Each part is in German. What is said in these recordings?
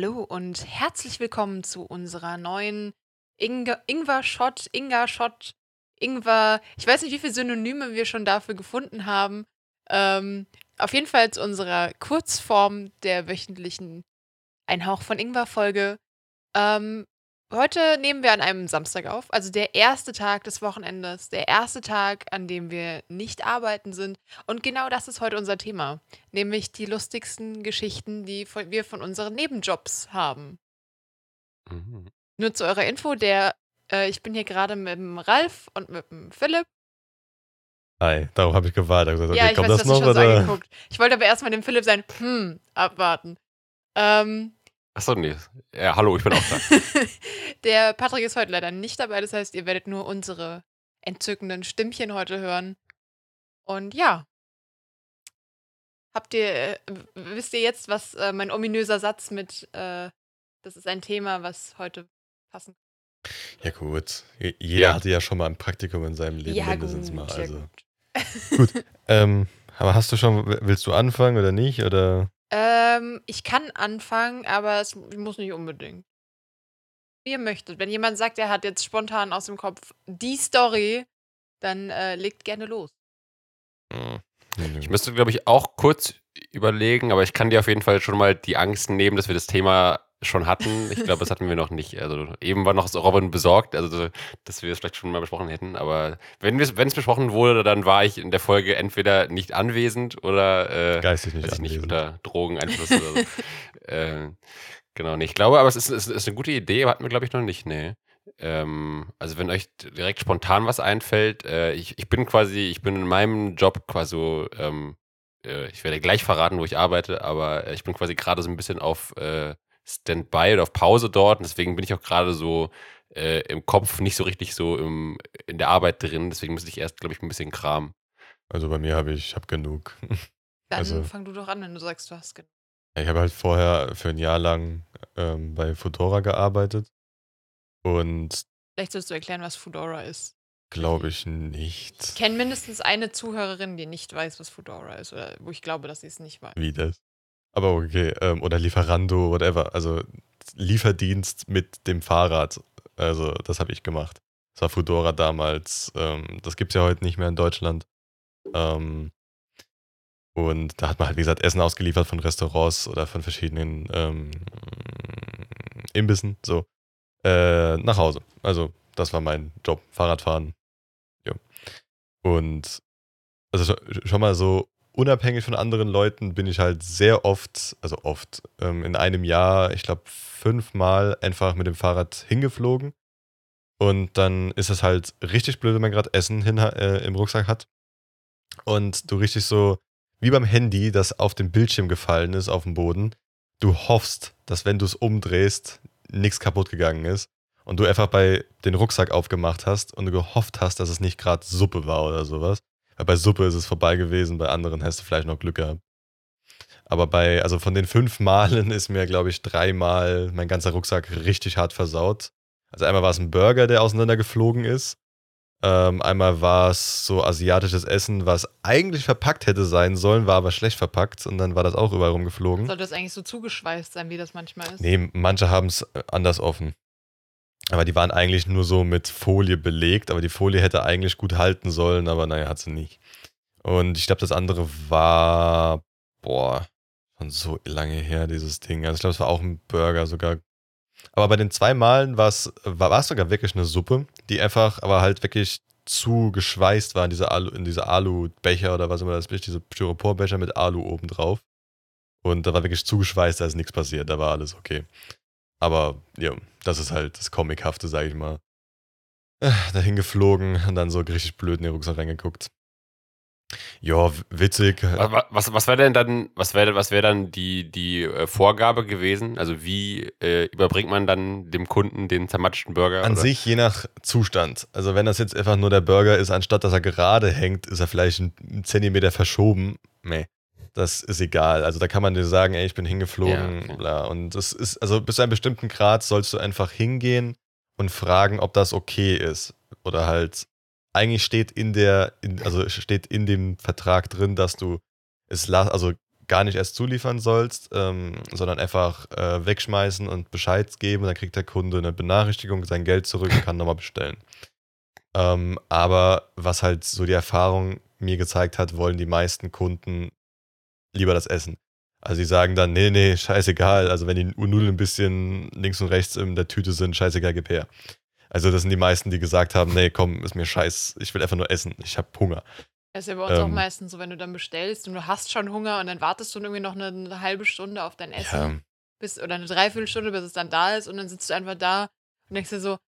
Hallo und herzlich willkommen zu unserer neuen Ingwer-Shot, Inga-Shot, Ingwer. Ich weiß nicht, wie viele Synonyme wir schon dafür gefunden haben. Ähm, auf jeden Fall zu unserer Kurzform der wöchentlichen Ein Hauch von Ingwer-Folge. Ähm, heute nehmen wir an einem Samstag auf, also der erste Tag des Wochenendes, der erste Tag, an dem wir nicht arbeiten sind. Und genau das ist heute unser Thema, nämlich die lustigsten Geschichten, die wir von unseren Nebenjobs haben. Mhm. Nur zu eurer Info, der, äh, ich bin hier gerade mit dem Ralf und mit dem Philipp. Hi, darauf habe ich gewartet. Ich gesagt, ja, okay, ich weiß, das noch so oder? angeguckt. Ich wollte aber erstmal dem Philipp sein, hm, abwarten. Ähm, Achso, nee. Ja, hallo, ich bin auch da. der Patrick ist heute leider nicht dabei, das heißt, ihr werdet nur unsere entzückenden Stimmchen heute hören. Und ja. Habt ihr, äh, wisst ihr jetzt, was äh, mein ominöser Satz mit, äh, das ist ein Thema, was heute passen Ja, gut. Je- Jeder Ja. hatte ja schon mal ein Praktikum in seinem Leben mindestens mal. ja Also. gut. Gut. Ähm, aber hast du schon, willst du anfangen oder nicht? Oder? Ähm, ich kann anfangen, aber es muss nicht unbedingt. Wie ihr möchtet. Wenn jemand sagt, er hat jetzt spontan aus dem Kopf die Story, dann äh, legt gerne los. Hm. Ich müsste, glaube ich, auch kurz überlegen, aber ich kann dir auf jeden Fall schon mal die Angst nehmen, dass wir das Thema schon hatten. Ich glaube, das hatten wir noch nicht. Also eben war noch Robin besorgt, also dass wir es vielleicht schon mal besprochen hätten. Aber wenn es besprochen wurde, dann war ich in der Folge entweder nicht anwesend oder äh, Geistig nicht ich nicht, anwesend. unter Drogeneinfluss oder so. äh, genau, nee. Ich glaube, aber es ist, es ist eine gute Idee, aber hatten wir, glaube ich, noch nicht, nee. Ähm, also wenn euch direkt spontan was einfällt, äh, ich, ich bin quasi, ich bin in meinem Job quasi, so, ähm, äh, ich werde gleich verraten, wo ich arbeite, aber äh, ich bin quasi gerade so ein bisschen auf äh, Standby oder auf Pause dort und deswegen bin ich auch gerade so äh, im Kopf nicht so richtig so im, in der Arbeit drin, deswegen müsste ich erst, glaube ich, ein bisschen kramen. Also bei mir habe ich, ich habe genug. Dann Also- fang du doch an, wenn du sagst, du hast genug. Ich habe halt vorher für ein Jahr lang ähm, bei Fedora gearbeitet. Und Vielleicht sollst du erklären, was Foodora ist. glaube ich nicht. Ich kenne mindestens eine Zuhörerin, die nicht weiß, was Foodora ist, oder wo ich glaube, dass sie es nicht weiß. Wie das? Aber okay, ähm, oder Lieferando, whatever. Also Lieferdienst mit dem Fahrrad. Also das habe ich gemacht. Das war Foodora damals. Ähm, das gibt es ja heute nicht mehr in Deutschland. Ähm, und da hat man halt, wie gesagt, Essen ausgeliefert von Restaurants oder von verschiedenen ähm, Imbissen, so, äh, nach Hause. Also das war mein Job, Fahrradfahren. Ja. Und also schon mal so unabhängig von anderen Leuten bin ich halt sehr oft, also oft, ähm, in einem Jahr, ich glaube, fünfmal einfach mit dem Fahrrad hingeflogen. Und dann ist es halt richtig blöd, wenn man gerade Essen hin, äh, im Rucksack hat. Und du richtig so, wie beim Handy, das auf dem Bildschirm gefallen ist, auf dem Boden, du hoffst, dass wenn du es umdrehst, nichts kaputt gegangen ist. Und du einfach bei den Rucksack aufgemacht hast und du gehofft hast, dass es nicht gerade Suppe war oder sowas. Bei Suppe ist es vorbei gewesen, bei anderen hast du vielleicht noch Glück gehabt. Aber bei, also von den fünf Malen ist mir, glaube ich, dreimal mein ganzer Rucksack richtig hart versaut. Also einmal war es ein Burger, der auseinandergeflogen ist. Ähm, einmal war es so asiatisches Essen, was eigentlich verpackt hätte sein sollen, war aber schlecht verpackt und dann war das auch überall rumgeflogen. Sollte das eigentlich so zugeschweißt sein, wie das manchmal ist? Nee, manche haben es anders offen. Aber die waren eigentlich nur so mit Folie belegt, aber die Folie hätte eigentlich gut halten sollen, aber naja, hat sie nicht. Und ich glaube, das andere war, boah, schon so lange her, dieses Ding. Also ich glaube, es war auch ein Burger sogar. Aber bei den zwei Malen war es sogar wirklich eine Suppe, die einfach, aber halt wirklich zu geschweißt war in diese, Alu, in diese Alu-Becher oder was immer das ist, diese Styroporbecher mit Alu oben drauf. Und da war wirklich zugeschweißt, da ist nichts passiert, da war alles okay. Aber ja, das ist halt das Comichafte, sag ich mal. Äh, Dahin geflogen und dann so richtig blöd in den Rucksack reingeguckt. Ja, witzig. Was, was, was wäre denn dann, was wäre was wär dann die, die äh, Vorgabe gewesen? Also wie äh, überbringt man dann dem Kunden den zermatschten Burger? An oder? sich je nach Zustand. Also wenn das jetzt einfach nur der Burger ist, anstatt dass er gerade hängt, ist er vielleicht einen Zentimeter verschoben. Nee, das ist egal. Also da kann man dir sagen, ey, ich bin hingeflogen, Ja, bla. Und das ist, also bis zu einem bestimmten Grad sollst du einfach hingehen und fragen, ob das okay ist. Oder halt, eigentlich steht in der, in, also steht in dem Vertrag drin, dass du es also gar nicht erst zuliefern sollst, ähm, sondern einfach äh, wegschmeißen und Bescheid geben. Dann kriegt der Kunde eine Benachrichtigung, sein Geld zurück und kann nochmal bestellen. Ähm, aber was halt so die Erfahrung mir gezeigt hat, wollen die meisten Kunden lieber das essen. Also die sagen dann, nee, nee, scheißegal. Also wenn die Nudeln ein bisschen links und rechts in der Tüte sind, scheißegal, gib her. Also das sind die meisten, die gesagt haben, nee, komm, ist mir scheiß, ich will einfach nur essen, ich habe Hunger. Das ist ja bei uns auch Ähm. meistens so, wenn du dann bestellst und du hast schon Hunger und dann wartest du irgendwie noch eine, eine halbe Stunde auf dein Essen. Ja, bis, oder eine Dreiviertelstunde, bis es dann da ist und dann sitzt du einfach da und denkst dir so,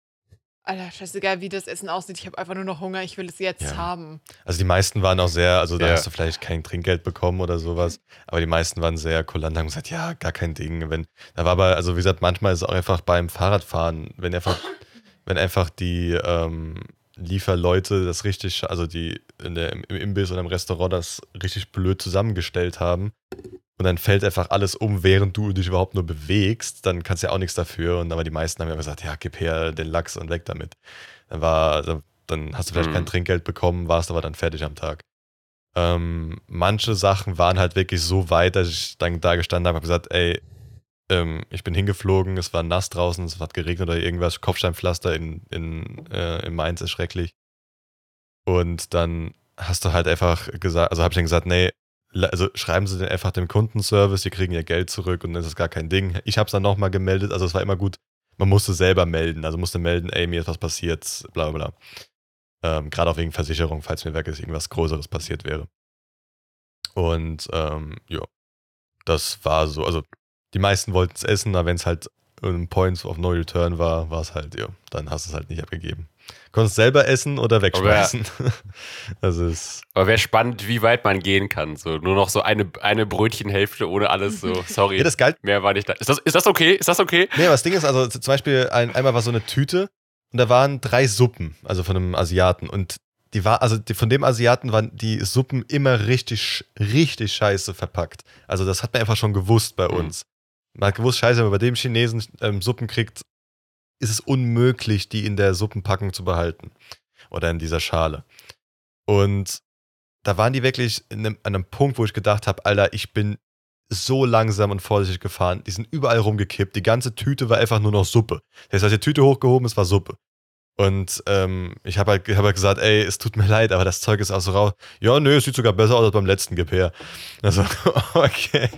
Alter, scheißegal, wie das Essen aussieht, ich habe einfach nur noch Hunger, ich will es jetzt Ja. haben. Also die meisten waren auch sehr, also da Ja. hast du vielleicht kein Trinkgeld bekommen oder sowas, aber die meisten waren sehr kulant, haben gesagt, ja, gar kein Ding. Wenn, da war aber, also wie gesagt, manchmal ist es auch einfach beim Fahrradfahren, wenn einfach, wenn einfach die ähm, Lieferleute das richtig, also die in der, im Imbiss oder im Restaurant das richtig blöd zusammengestellt haben und dann fällt einfach alles um, während du dich überhaupt nur bewegst, dann kannst du ja auch nichts dafür. Und aber die meisten haben ja gesagt, ja, gib her den Lachs und weg damit. Dann war, dann hast du vielleicht Mhm. kein Trinkgeld bekommen, warst aber dann fertig am Tag. Ähm, manche Sachen waren halt wirklich so weit, dass ich dann da gestanden habe und gesagt, ey, ähm, ich bin hingeflogen, es war nass draußen, es hat geregnet oder irgendwas, Kopfsteinpflaster in, in, äh, in Mainz ist schrecklich. Und dann hast du halt einfach gesagt, also habe ich dann gesagt, nee, also schreiben Sie den einfach dem Kundenservice, die kriegen ihr Geld zurück und dann ist es gar kein Ding. Ich habe es dann nochmal gemeldet, also es war immer gut, man musste selber melden, also musste melden, ey, mir ist was passiert, bla bla bla. Ähm, Gerade auch wegen Versicherung, falls mir wirklich irgendwas Größeres passiert wäre. Und ähm, ja, das war so. Also die meisten wollten es essen, aber wenn es halt ein Points of No Return war, war es halt, ja, dann hast du es halt nicht abgegeben. Konntest selber essen oder wegschmeißen. das ist. Aber wäre spannend, wie weit man gehen kann. So, nur noch so eine, eine Brötchenhälfte ohne alles. So, sorry. Ja, das galt. mehr war nicht da. Ist das, ist das okay? Ist das okay? Nee, aber das Ding ist, also zum Beispiel ein, einmal war so eine Tüte und da waren drei Suppen, also von einem Asiaten. Und die war, also die, von dem Asiaten waren die Suppen immer richtig, richtig scheiße verpackt. Also das hat man einfach schon gewusst bei Mhm. uns. Man hat gewusst, scheiße, wenn man bei dem Chinesen ähm, Suppen kriegt, ist es unmöglich, die in der Suppenpackung zu behalten. Oder in dieser Schale. Und da waren die wirklich in einem, an einem Punkt, wo ich gedacht habe, Alter, ich bin so langsam und vorsichtig gefahren. Die sind überall rumgekippt. Die ganze Tüte war einfach nur noch Suppe. Das heißt, die Tüte hochgehoben, es war Suppe. Und ähm, ich habe halt, hab halt gesagt, ey, es tut mir leid, aber das Zeug ist auch so raus. Ja, nö, es sieht sogar besser aus als beim letzten her. Also, okay.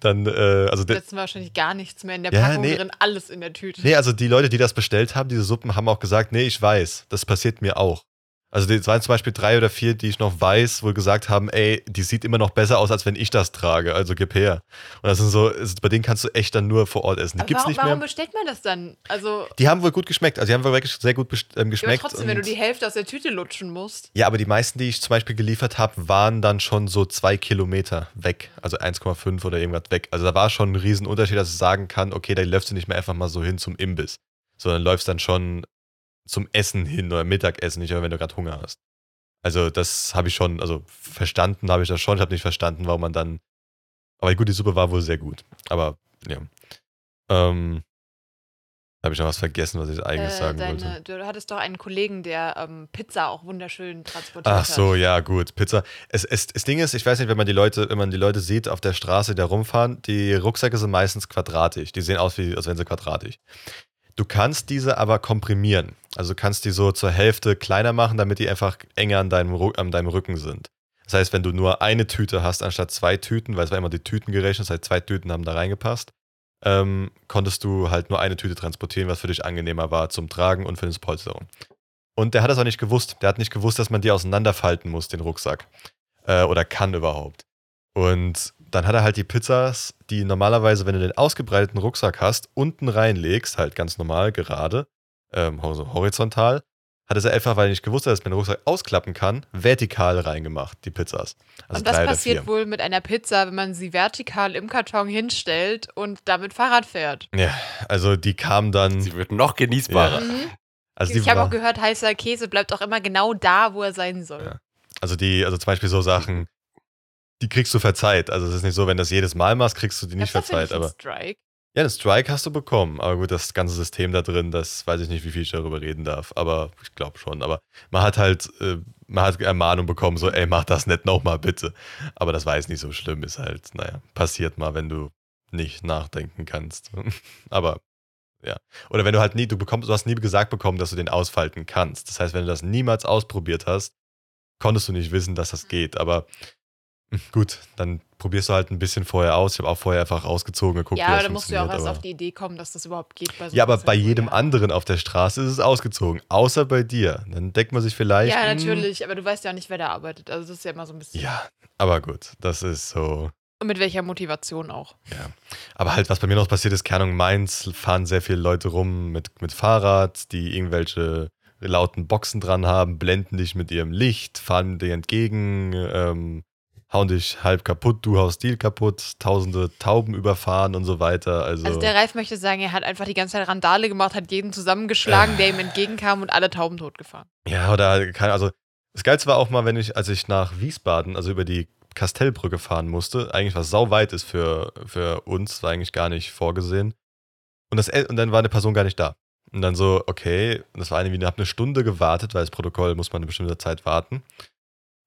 Dann, äh, also, Mal wahrscheinlich gar nichts mehr in der Ja, Packung nee. drin, alles in der Tüte. nee, also die Leute, die das bestellt haben, diese Suppen, haben auch gesagt, nee, ich weiß, das passiert mir auch. Also es waren zum Beispiel drei oder vier, die ich noch weiß, wohl gesagt haben, ey, die sieht immer noch besser aus, als wenn ich das trage, also gib her. Und das sind so, bei denen kannst du echt dann nur vor Ort essen. Die Aber gibt's warum, nicht warum mehr. bestellt man das dann? Also, Die haben wohl gut geschmeckt, also die haben wohl wirklich sehr gut ähm, ja, aber geschmeckt. trotzdem, wenn du die Hälfte aus der Tüte lutschen musst. Ja, aber die meisten, die ich zum Beispiel geliefert habe, waren dann schon so zwei Kilometer weg. Also 1,5 oder irgendwas weg. Also da war schon ein Riesenunterschied, dass ich sagen kann, okay, da läufst du nicht mehr einfach mal so hin zum Imbiss. Sondern läufst dann schon zum Essen hin oder Mittagessen, nicht, wenn du gerade Hunger hast. Also das habe ich schon, also verstanden habe ich das schon. Ich habe nicht verstanden, warum man dann. Aber gut, die Suppe war wohl sehr gut. Aber ja. Ähm, habe ich noch was vergessen, was ich eigentlich Äh, sagen wollte. deine, du hattest doch einen Kollegen, der ähm, Pizza auch wunderschön transportiert Ach so, hat. ja, gut. Pizza. Es, es, das Ding ist, ich weiß nicht, wenn man die Leute, wenn man die Leute sieht auf der Straße, die da rumfahren, die Rucksäcke sind meistens quadratisch. Die sehen aus, wie, als wären sie quadratisch. Du kannst diese aber komprimieren. Also du kannst die so zur Hälfte kleiner machen, damit die einfach enger an deinem, an deinem Rücken sind. Das heißt, wenn du nur eine Tüte hast, anstatt zwei Tüten, weil es war immer die Tüten gerechnet, das heißt, zwei Tüten haben da reingepasst, ähm, konntest du halt nur eine Tüte transportieren, was für dich angenehmer war zum Tragen und für den Polsterung. Und der hat das auch nicht gewusst. Der hat nicht gewusst, dass man die auseinanderfalten muss, den Rucksack. Äh, oder kann überhaupt. Und dann hat er halt die Pizzas, die normalerweise, wenn du den ausgebreiteten Rucksack hast, unten reinlegst, halt ganz normal, gerade, ähm, also horizontal. hat er sie einfach, weil er nicht gewusst hat, dass man den Rucksack ausklappen kann, vertikal reingemacht, die Pizzas. Also und oder passiert vier. wohl mit einer Pizza, wenn man sie vertikal im Karton hinstellt und damit Fahrrad fährt? Ja, also die kamen dann. Sie wird noch genießbarer. Mhm. Also ich habe auch gehört, heißer Käse bleibt auch immer genau da, wo er sein soll. Ja. Also die, also zum Beispiel so Sachen, die kriegst du verzeiht. Also es ist nicht so, wenn du das jedes Mal machst, kriegst du die nicht dafür verzeiht. Aber Strike? ja, einen Strike hast du bekommen. Aber gut, das ganze System da drin, das weiß ich nicht, wie viel ich darüber reden darf. Aber ich glaube schon. Aber man hat halt, äh, man hat Ermahnung bekommen, so, ey, mach das nicht nochmal, bitte. Aber das war jetzt nicht so schlimm, ist halt, naja, passiert mal, wenn du nicht nachdenken kannst. aber ja. Oder wenn du halt nie, du bekommst, du hast nie gesagt bekommen, dass du den ausfalten kannst. Das heißt, wenn du das niemals ausprobiert hast, konntest du nicht wissen, dass das geht. Aber gut, dann probierst du halt ein bisschen vorher aus. Ich habe auch vorher einfach ausgezogen geguckt, Ja, aber da musst du ja auch erst auf die Idee kommen, dass das überhaupt geht. Bei so Ja, aber bei jedem ja. anderen auf der Straße ist es ausgezogen. Außer bei dir. Dann denkt man sich vielleicht. Ja, hm, natürlich, aber du weißt ja auch nicht, wer da arbeitet. Also das ist ja immer so ein bisschen. Ja, aber gut, das ist so. Und mit welcher Motivation auch. Aber halt, was bei mir noch passiert ist, keine Ahnung, Mainz fahren sehr viele Leute rum mit, mit Fahrrad, die irgendwelche lauten Boxen dran haben, blenden dich mit ihrem Licht, fahren dir entgegen, ähm, hauen dich halb kaputt, du haust Stil kaputt, tausende Tauben überfahren und so weiter. Also, Also der Ralf möchte sagen, er hat einfach die ganze Zeit Randale gemacht, hat jeden zusammengeschlagen, der ihm entgegenkam und alle Tauben totgefahren. ja, oder keine, also das Geilste war auch mal, wenn ich, als ich nach Wiesbaden, also über die Kastellbrücke fahren musste, eigentlich was sau weit ist für, für uns, war eigentlich gar nicht vorgesehen. Und, das, und dann war eine Person gar nicht da. Und dann so, okay, das war irgendwie, ich habe eine Stunde gewartet, weil das Protokoll muss man eine bestimmte Zeit warten.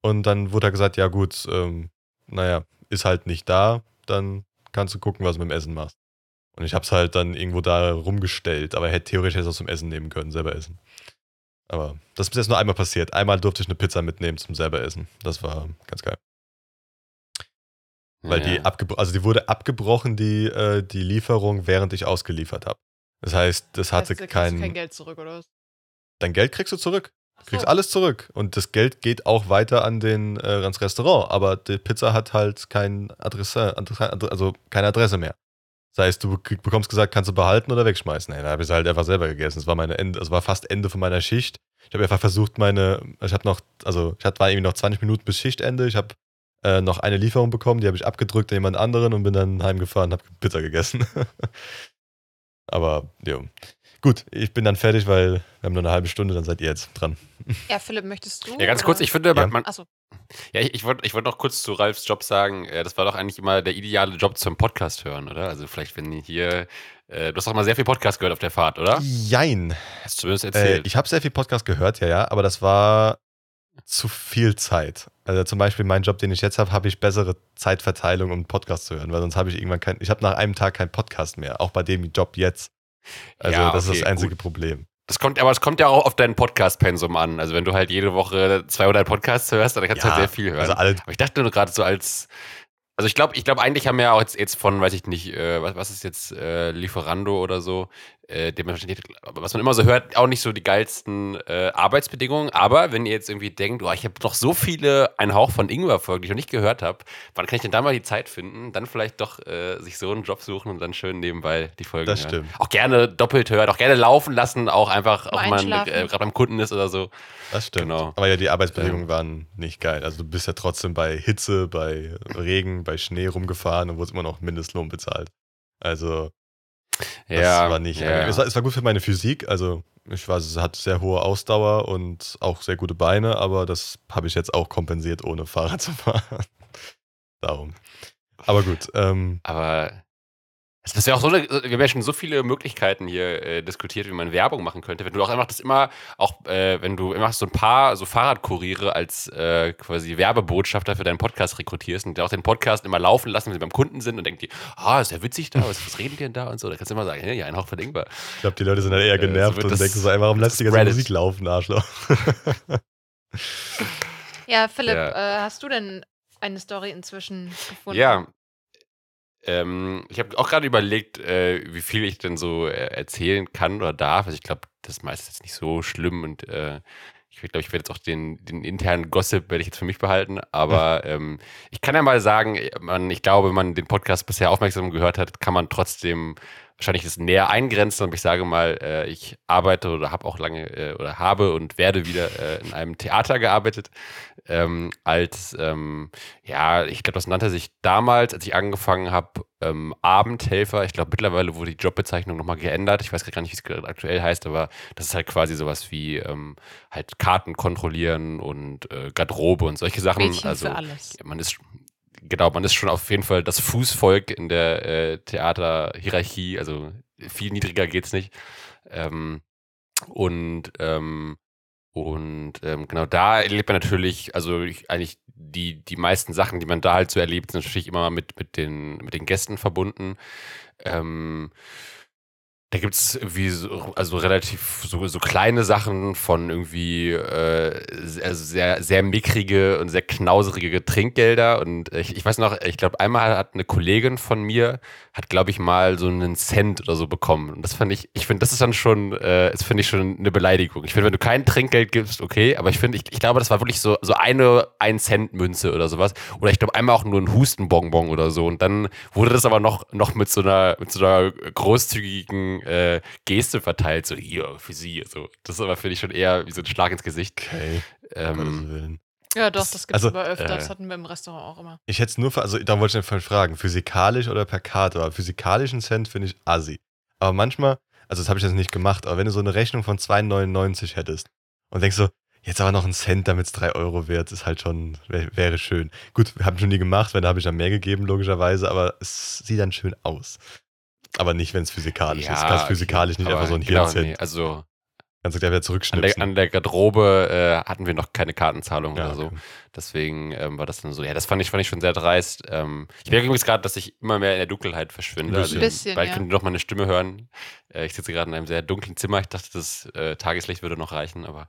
Und dann wurde da gesagt, ja gut, ähm, naja, ist halt nicht da, dann kannst du gucken, was du mit dem Essen machst. Und ich hab's halt dann irgendwo da rumgestellt, aber hätte theoretisch jetzt auch zum Essen nehmen können, selber essen. Aber das ist bis jetzt nur einmal passiert. Einmal durfte ich eine Pizza mitnehmen zum selber essen. Das war ganz geil. Weil die Ja. abgebrochen, also die wurde abgebrochen, die, äh, die Lieferung, während ich ausgeliefert habe. Das heißt, das hatte Heißt, da kriegst du kein, kein Geld zurück, oder was? Dein Geld kriegst du zurück. Ach Kriegst so. alles zurück. Und das Geld geht auch weiter an den, äh, ans Restaurant. Aber die Pizza hat halt kein Adresse, also keine Adresse mehr. Das heißt, du bekommst gesagt, kannst du behalten oder wegschmeißen. Ey, da habe ich sie halt einfach selber gegessen. Das war meine Ende, das war fast Ende von meiner Schicht. Ich habe einfach versucht, meine, ich habe noch, also ich hatte war irgendwie noch 20 Minuten bis Schichtende. Ich habe äh, noch eine Lieferung bekommen, die habe ich abgedrückt an jemand anderen und bin dann heimgefahren und habe Pizza gegessen. Aber ja. Gut, ich bin dann fertig, weil wir haben nur eine halbe Stunde, dann seid ihr jetzt dran. Ja, Philipp, möchtest du? Ja, ganz oder? kurz, ich finde, Ja. man, man, Achso, ja, ich, ich wollte ich wollt noch kurz zu Ralfs Job sagen, äh, das war doch eigentlich immer der ideale Job zum Podcast hören, oder? Also vielleicht, wenn hier, äh, du hast doch mal sehr viel Podcast gehört auf der Fahrt, oder? Jein. Hast du zumindest Äh, erzählt. ich habe sehr viel Podcast gehört, ja, ja, aber das war zu viel Zeit. Also zum Beispiel mein Job, den ich jetzt habe, habe ich bessere Zeitverteilung, um einen Podcast zu hören, weil sonst habe ich irgendwann kein, ich habe nach einem Tag keinen Podcast mehr, auch bei dem Job jetzt. Also Ja, das ist das einzige gut. Problem. Das kommt, aber es kommt ja auch auf dein Podcast-Pensum an. Also wenn du halt jede Woche 200 Podcasts hörst, dann kannst du Ja, halt sehr viel hören. Also alle, aber ich dachte nur gerade so als, also ich glaube, ich glaube eigentlich haben wir ja auch jetzt, jetzt von, weiß ich nicht, äh, was, was ist jetzt äh, Lieferando oder so, äh, dementsprechend, was man immer so hört, auch nicht so die geilsten äh, Arbeitsbedingungen. Aber wenn ihr jetzt irgendwie denkt, oh, ich habe noch so viele Ein Hauch von Ingwer-Folgen, die ich noch nicht gehört habe, wann kann ich denn da mal die Zeit finden? Dann vielleicht doch äh, sich so einen Job suchen und dann schön nebenbei die Folgen Das hören. stimmt. Auch gerne doppelt hören, auch gerne laufen lassen, auch einfach, auch wenn man äh, gerade beim Kunden ist oder so. das stimmt. Genau. Aber ja, die Arbeitsbedingungen waren nicht geil. Also du bist ja trotzdem bei Hitze, bei Regen, bei Schnee rumgefahren und wurdest immer noch Mindestlohn bezahlt. Also Das ja, war nicht. ja. Es, war, es war gut für meine Physik, also ich weiß, es hat sehr hohe Ausdauer und auch sehr gute Beine, aber das habe ich jetzt auch kompensiert, ohne Fahrrad zu fahren. Darum. Aber gut, ähm, Aber es ist ja auch so eine, wir haben ja schon so viele Möglichkeiten hier äh, diskutiert, wie man Werbung machen könnte. Wenn du auch einfach das immer, auch äh, wenn du immer so ein paar so Fahrradkuriere als äh, quasi Werbebotschafter für deinen Podcast rekrutierst und auch den Podcast immer laufen lassen, wenn sie beim Kunden sind und denken die, ah, ist ja witzig da, was, was reden die denn da und so. Da kannst du immer sagen, hey, ja, ein Hauch von Ingwer. ich glaube, die Leute sind dann eher Äh, so genervt wird und das- denken so, ey, warum lässt du die ganze. Musik laufen, Arschloch? Ja, Philipp, Ja. Äh, hast du denn eine Story inzwischen gefunden? Ja. Ähm, ich habe auch gerade überlegt, äh, wie viel ich denn so äh, erzählen kann oder darf. Also ich glaube, das meiste ist jetzt nicht so schlimm und äh, ich glaube, ich werde jetzt auch den, den internen Gossip werde ich jetzt für mich behalten. Aber ähm, ich kann ja mal sagen, man, ich glaube, wenn man den Podcast bisher aufmerksam gehört hat, kann man trotzdem wahrscheinlich das näher eingrenzen, aber ich sage mal, äh, ich arbeite oder habe auch lange äh, oder habe und werde wieder äh, in einem Theater gearbeitet. Ähm, als, ähm, ja, ich glaube, das nannte sich damals, als ich angefangen habe, ähm, Abendhelfer. Ich glaube, mittlerweile wurde die Jobbezeichnung nochmal geändert. Ich weiß gar nicht, wie es gerade aktuell heißt, aber das ist halt quasi sowas wie ähm, halt Karten kontrollieren und äh, Garderobe und solche Sachen. Mädchen also man ist genau, man ist schon auf jeden Fall das Fußvolk in der äh, Theaterhierarchie, also viel niedriger geht's nicht. Ähm, und ähm, und ähm, genau da erlebt man natürlich, also ich, eigentlich die, die meisten Sachen, die man da halt so erlebt, sind natürlich immer mit, mit, den, mit den Gästen verbunden. Ähm, da gibt es irgendwie so, also relativ so, so kleine Sachen von irgendwie äh, sehr, sehr, sehr mickrige und sehr knauserige Trinkgelder. Und ich, ich weiß noch, ich glaube, einmal hat eine Kollegin von mir, hat, glaube ich, mal so einen Cent oder so bekommen. Und das fand ich, ich finde, das ist dann schon, äh, das finde ich schon eine Beleidigung. Ich finde, wenn du kein Trinkgeld gibst, okay, aber ich finde, ich, ich glaube, das war wirklich so, so eine ein Cent Münze oder sowas. Oder ich glaube, einmal auch nur ein Hustenbonbon oder so. Und dann wurde das aber noch, noch mit so einer, mit so einer großzügigen äh, Geste verteilt, so hier für sie. So. Das ist aber, finde ich, schon eher wie so ein Schlag ins Gesicht. Okay. Ähm. Ja, doch, das gibt es Also, aber öfter. Das äh, hatten wir im Restaurant auch immer. Ich hätte es nur, für, also da wollte ich einfach fragen, physikalisch oder per Karte? Aber physikalischen Cent finde ich assi. Aber manchmal, also das habe ich jetzt nicht gemacht, aber wenn du so eine Rechnung von 2,99 hättest und denkst so, jetzt aber noch einen Cent, damit es 3 Euro wert, ist halt schon, wär, wäre schön. Gut, habe ich schon nie gemacht, wenn da habe ich dann mehr gegeben, logischerweise, aber es sieht dann schön aus. Aber nicht, wenn es physikalisch ist. Kannst physikalisch nicht aber einfach so ein genau, Hirncent. nee, Also Kannst du gleich wieder an der, zurückschnipsen. an der Garderobe äh, hatten wir noch keine Kartenzahlung Ja, oder so. okay. Deswegen ähm, war das dann so. Ja, das fand ich, fand ich schon sehr dreist. Ähm, ich merke übrigens gerade, dass ich immer mehr in der Dunkelheit verschwinde. Ein Also, bisschen. bald ja. könnt ihr noch meine Stimme hören. Äh, ich sitze gerade in einem sehr dunklen Zimmer. Ich dachte, das äh, Tageslicht würde noch reichen, aber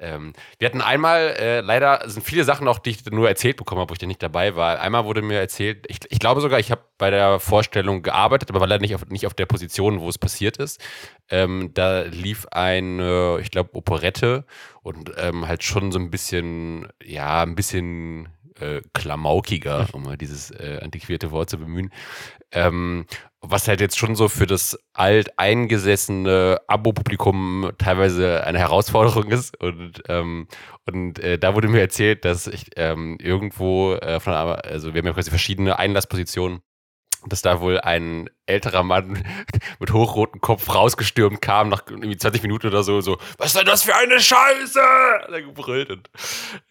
ähm, wir hatten einmal, äh, leider sind viele Sachen noch, die ich nur erzählt bekommen habe, wo ich da nicht dabei war. Einmal wurde mir erzählt, ich, ich glaube sogar, ich habe bei der Vorstellung gearbeitet, aber war leider nicht auf, nicht auf der Position, wo es passiert ist. Ähm, da lief eine, ich glaube, Operette und ähm, halt schon so ein bisschen, ja, ein bisschen äh, klamaukiger, um mal dieses äh, antiquierte Wort zu bemühen. Ähm, was halt jetzt schon so für das alteingesessene Abo-Publikum teilweise eine Herausforderung ist. Und, ähm, und äh, da wurde mir erzählt, dass ich ähm, irgendwo äh, von also wir haben ja quasi verschiedene Einlasspositionen, dass da wohl ein älterer Mann mit hochrotem Kopf rausgestürmt kam, nach irgendwie 20 Minuten oder so, so, was ist denn das für eine Scheiße? Hat er gebrüllt. Und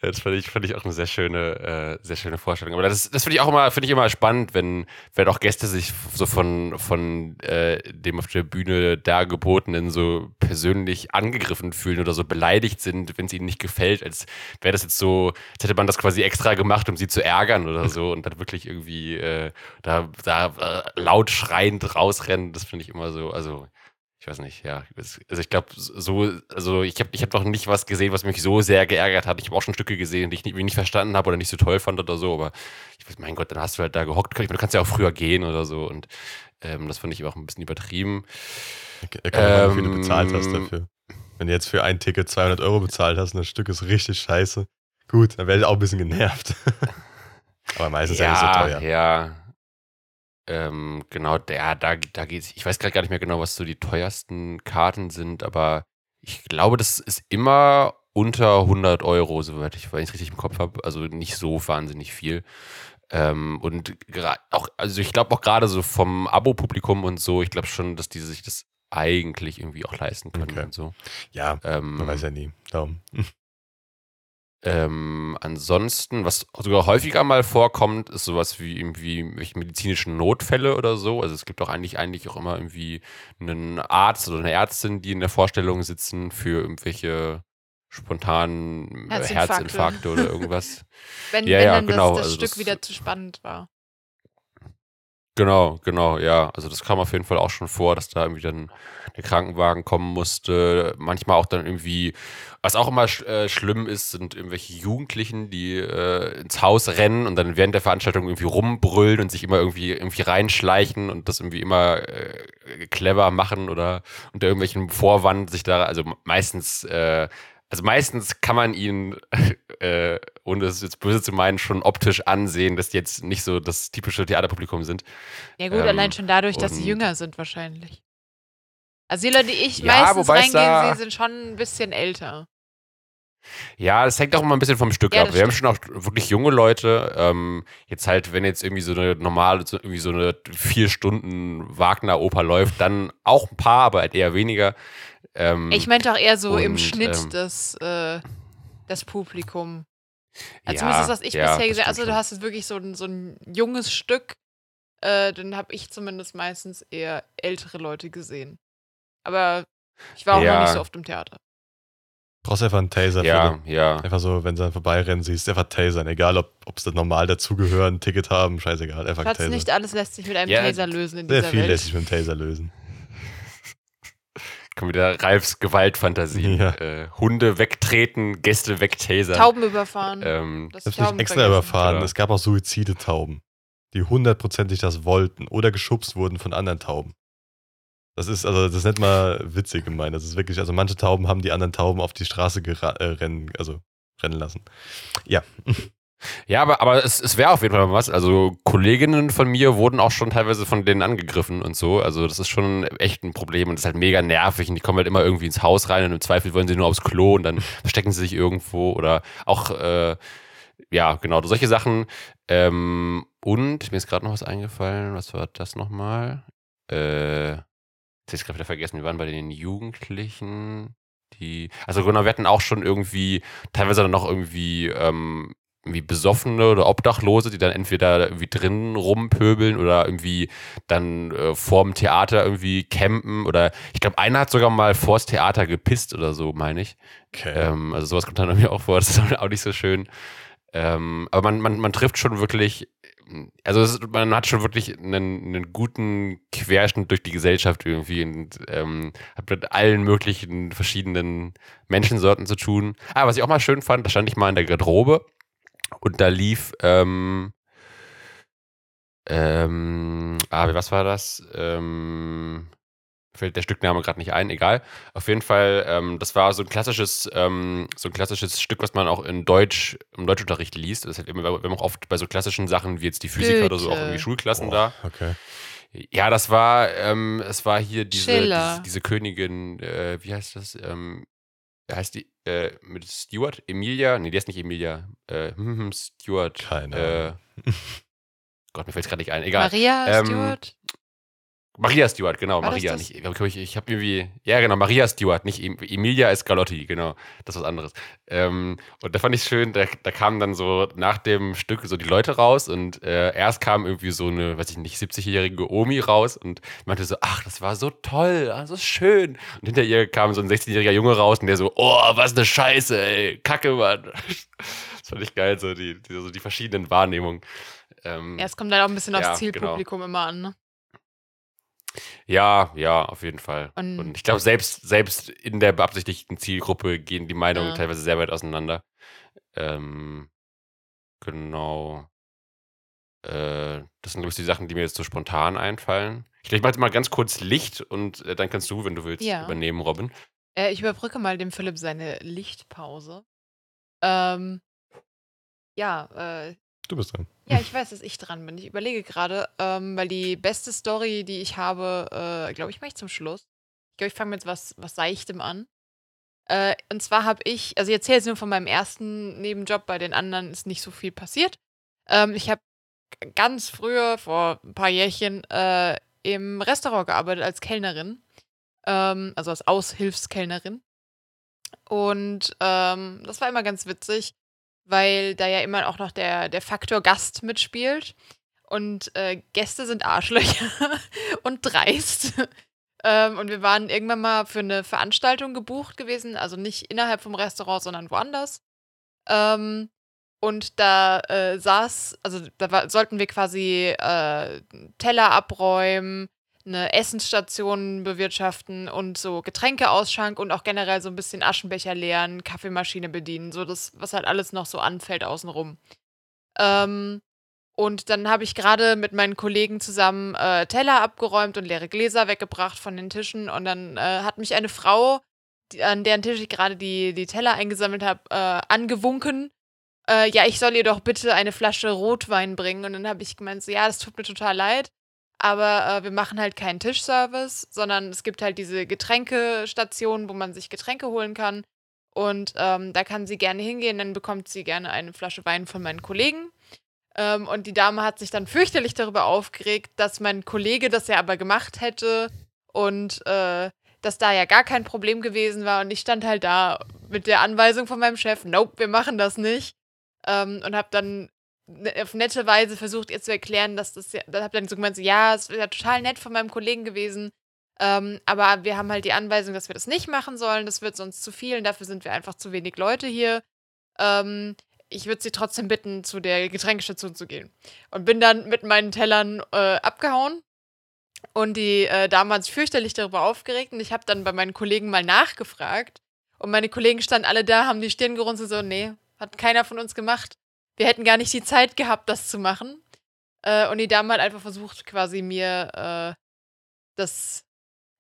das fand ich, fand ich auch eine sehr schöne, äh, sehr schöne Vorstellung. Aber das, das finde ich auch immer, finde ich immer spannend, wenn, wenn auch Gäste sich so von, von äh, dem auf der Bühne dargebotenen so persönlich angegriffen fühlen oder so beleidigt sind, wenn es ihnen nicht gefällt, als wäre das jetzt so, als hätte man das quasi extra gemacht, um sie zu ärgern oder so und dann wirklich irgendwie äh, da, da äh, laut schreiend rausrennen, das finde ich immer so, also ich weiß nicht, ja. Also ich glaube, so, also ich habe ich hab noch nicht was gesehen, was mich so sehr geärgert hat. Ich habe auch schon Stücke gesehen, die ich nicht, nicht verstanden habe oder nicht so toll fand oder so, aber ich weiß, mein Gott, dann hast du halt da gehockt. Du kannst ja auch früher gehen oder so und ähm, das fand ich auch ein bisschen übertrieben. Da kann man, ähm, wie du Ähm, bezahlt hast dafür. Wenn du jetzt für ein Ticket 200 Euro bezahlt hast und das Stück ist richtig scheiße, gut, dann werde ich auch ein bisschen genervt. Aber meistens ja, nicht so teuer. Ja, ähm, genau, der, da, da geht's. Ich weiß gerade gar nicht mehr genau, was so die teuersten Karten sind, aber ich glaube, das ist immer unter 100 Euro, soweit ich, wenn ich richtig im Kopf habe. Also nicht so wahnsinnig viel. Ähm, und auch, also ich glaube auch gerade so vom Abo-Publikum und so, ich glaube schon, dass die sich das eigentlich irgendwie auch leisten können Okay. und so. Ja, Ähm, man weiß ja nie. Darum. Ähm, ansonsten, was sogar häufiger mal vorkommt, ist sowas wie irgendwie medizinischen Notfälle oder so. Also es gibt auch eigentlich, eigentlich auch immer irgendwie einen Arzt oder eine Ärztin, die in der Vorstellung sitzen für irgendwelche spontanen Herzinfarkte. Herzinfarkte oder irgendwas. Wenn, Ja, wenn ja, dann genau, das, das also Stück das- wieder zu spannend war. Genau, genau, ja. Also das kam auf jeden Fall auch schon vor, dass da irgendwie dann der Krankenwagen kommen musste. Manchmal auch dann irgendwie, was auch immer sch äh, schlimm ist, sind irgendwelche Jugendlichen, die äh, ins Haus rennen und dann während der Veranstaltung irgendwie rumbrüllen und sich immer irgendwie irgendwie reinschleichen und das irgendwie immer äh, clever machen oder unter irgendwelchen Vorwand sich da, also meistens äh, also meistens kann man ihn, äh, ohne es jetzt böse zu meinen, schon optisch ansehen, dass die jetzt nicht so das typische Theaterpublikum sind. Ja gut, Ähm, allein schon dadurch, dass sie jünger sind wahrscheinlich. Also die Leute, die ich Ja, meistens reingehen sehe, sind schon ein bisschen älter. Ja, das hängt auch immer ein bisschen vom Stück Ja, ab. Wir haben schon auch wirklich junge Leute. Ähm, jetzt halt, wenn jetzt irgendwie so eine normale, so irgendwie so eine vier Stunden Wagner-Oper läuft, dann auch ein paar, aber halt eher weniger. Ähm, Ich meinte auch eher so im und, Schnitt ähm, das, äh, das Publikum. Ja, ja, zumindest das, was ich ja, bisher gesehen habe. Also du hast jetzt wirklich so ein, so ein junges Stück. Äh, dann habe ich zumindest meistens eher ältere Leute gesehen. Aber ich war auch noch Ja. nicht so oft im Theater. Brauchst einfach einen Taser, Ja, Philipp. ja. Einfach so, wenn sie dann vorbeirennen, siehst einfach tasern. Egal, ob, ob sie das normal dazugehören, ein Ticket haben, scheißegal, einfach Schatz, tasern. nicht alles lässt sich mit einem Ja, Taser lösen in Sehr dieser viel Welt. lässt sich mit dem Taser lösen. Kommt wieder Ralfs Gewaltfantasie. Ja. Äh, Hunde wegtreten, Gäste wegtasern. Tauben überfahren. Ähm, das Ich die hab's Tauben nicht extra vergessen. überfahren. Genau. Es gab auch Suizide-Tauben, die hundertprozentig das wollten oder geschubst wurden von anderen Tauben. Das ist, also, das ist nicht mal witzig gemeint. Das ist wirklich, also manche Tauben haben die anderen Tauben auf die Straße äh, rennen, also rennen lassen. Ja. Ja, aber, aber es, es wäre auf jeden Fall was. Also Kolleginnen von mir wurden auch schon teilweise von denen angegriffen und so. Also das ist schon echt ein Problem und das ist halt mega nervig und die kommen halt immer irgendwie ins Haus rein und im Zweifel wollen sie nur aufs Klo und dann verstecken sie sich irgendwo oder auch, äh, ja, genau, solche Sachen. Ähm, und mir ist gerade noch was eingefallen. Was war das nochmal? Äh, jetzt hab ich gerade wieder vergessen. Wir waren bei den Jugendlichen. Die, also genau, wir hatten auch schon irgendwie, teilweise dann noch irgendwie, ähm, irgendwie Besoffene oder Obdachlose, die dann entweder irgendwie drinnen rumpöbeln oder irgendwie dann äh, vorm Theater irgendwie campen oder ich glaube, einer hat sogar mal vors Theater gepisst oder so, meine ich. Okay. Ähm, also sowas kommt dann irgendwie auch vor, das ist auch nicht so schön. Ähm, aber man, man, man trifft schon wirklich, also ist- man hat schon wirklich einen, einen guten Querschnitt durch die Gesellschaft irgendwie und ähm, hat mit allen möglichen verschiedenen Menschensorten zu tun. Ah, was ich auch mal schön fand, da stand ich mal in der Garderobe und da lief, ähm, ähm, ah, was war das? Ähm, fällt der Stückname gerade nicht ein, egal. Auf jeden Fall, ähm, das war so ein klassisches, ähm, so ein klassisches Stück, was man auch in Deutsch, im Deutschunterricht liest. Das ist halt immer, wir haben auch oft bei so klassischen Sachen wie jetzt die Physiker oder so auch Goethe. irgendwie Schulklassen Boah, da. Okay. Ja, das war, ähm, es war hier diese, diese, diese Königin, äh, wie heißt das? Ähm, heißt die, äh, mit Stuart? Emilia? Nee, die ist nicht Emilia. Äh, hm, hm, Stuart. Keine äh, Ahnung. Gott, mir fällt es gerade nicht ein. Egal. Maria Ähm, Stewart? Maria Stewart, genau, War Maria. Nicht, ich ich, habe irgendwie, ja genau, Maria Stewart, nicht em, Emilia ist Galotti, genau, das ist was anderes. Ähm, und da fand ich schön, da, da kamen dann so nach dem Stück so die Leute raus und äh, erst kam irgendwie so eine, weiß ich nicht, 70-jährige Omi raus und meinte so, ach, das war so toll, ah, so schön. Und hinter ihr kam so ein 16-jähriger Junge raus und der so, oh, was eine Scheiße, ey, Kacke, Mann. Das fand ich geil, so die, die, so die verschiedenen Wahrnehmungen. Ähm, Ja, es kommt dann auch ein bisschen aufs ja, Zielpublikum immer an. Ne? Ja, ja, auf jeden Fall. Und- Und, ich glaube, selbst, selbst in der beabsichtigten Zielgruppe gehen die Meinungen Ja. teilweise sehr weit auseinander. Ähm, genau. Äh, das sind, glaube ich, die Sachen, die mir jetzt so spontan einfallen. Ich glaube, ich mache jetzt mal ganz kurz Licht und äh, dann kannst du, wenn du willst, Ja. übernehmen, Robin. Äh, ich überbrücke mal dem Philipp seine Lichtpause. Ähm, ja, äh, Du bist dran. ja, ich weiß, dass ich dran bin. Ich überlege gerade, ähm, weil die beste Story, die ich habe, äh, glaube ich, mache ich zum Schluss. Ich glaube, ich fange mit was, was Seichtem an. Äh, und zwar habe ich, also ich erzähle jetzt nur von meinem ersten Nebenjob, bei den anderen ist nicht so viel passiert. Ähm, ich habe ganz früher, vor ein paar Jährchen, äh, im Restaurant gearbeitet als Kellnerin. Ähm, also als Aushilfskellnerin. Und ähm, das war immer ganz witzig, weil da ja immer auch noch der, der Faktor Gast mitspielt. Und äh, Gäste sind Arschlöcher und dreist. ähm, und wir waren irgendwann mal für eine Veranstaltung gebucht gewesen, also nicht innerhalb vom Restaurant, sondern woanders. Ähm, und da äh, saß, also da war, sollten wir quasi äh, Teller abräumen, eine Essensstation bewirtschaften und so Getränkeausschank und auch generell so ein bisschen Aschenbecher leeren, Kaffeemaschine bedienen, so das, was halt alles noch so anfällt außenrum. Ähm, und dann habe ich gerade mit meinen Kollegen zusammen äh, Teller abgeräumt und leere Gläser weggebracht von den Tischen und dann äh, hat mich eine Frau die, an deren Tisch ich gerade die, die Teller eingesammelt habe, äh, angewunken. Äh, ja, ich soll ihr doch bitte eine Flasche Rotwein bringen. Und dann habe ich gemeint, so, ja, das tut mir total leid. Aber äh, wir machen halt keinen Tischservice, sondern es gibt halt diese Getränkestationen, wo man sich Getränke holen kann. Und ähm, da kann sie gerne hingehen, dann bekommt sie gerne eine Flasche Wein von meinen Kollegen. Ähm, und die Dame hat sich dann fürchterlich darüber aufgeregt, dass mein Kollege das ja aber gemacht hätte und äh, dass da ja gar kein Problem gewesen war. Und ich stand halt da mit der Anweisung von meinem Chef, nope, wir machen das nicht. Ähm, und habe dann auf nette Weise versucht, ihr zu erklären, dass das ja, dann habe dann so gemeint, so, ja, es wäre total nett von meinem Kollegen gewesen, ähm, aber wir haben halt die Anweisung, dass wir das nicht machen sollen. Das wird sonst zu viel und dafür sind wir einfach zu wenig Leute hier. Ähm, ich würde sie trotzdem bitten, zu der Getränkestation zu gehen. Und bin dann mit meinen Tellern äh, abgehauen. Und die äh, Dame fürchterlich darüber aufgeregt. Und ich habe dann bei meinen Kollegen mal nachgefragt. Und meine Kollegen standen alle da, haben die Stirn gerunzelt, so, nee, hat keiner von uns gemacht. Wir hätten gar nicht die Zeit gehabt, das zu machen. Äh, und die Dame hat einfach versucht, quasi mir äh, das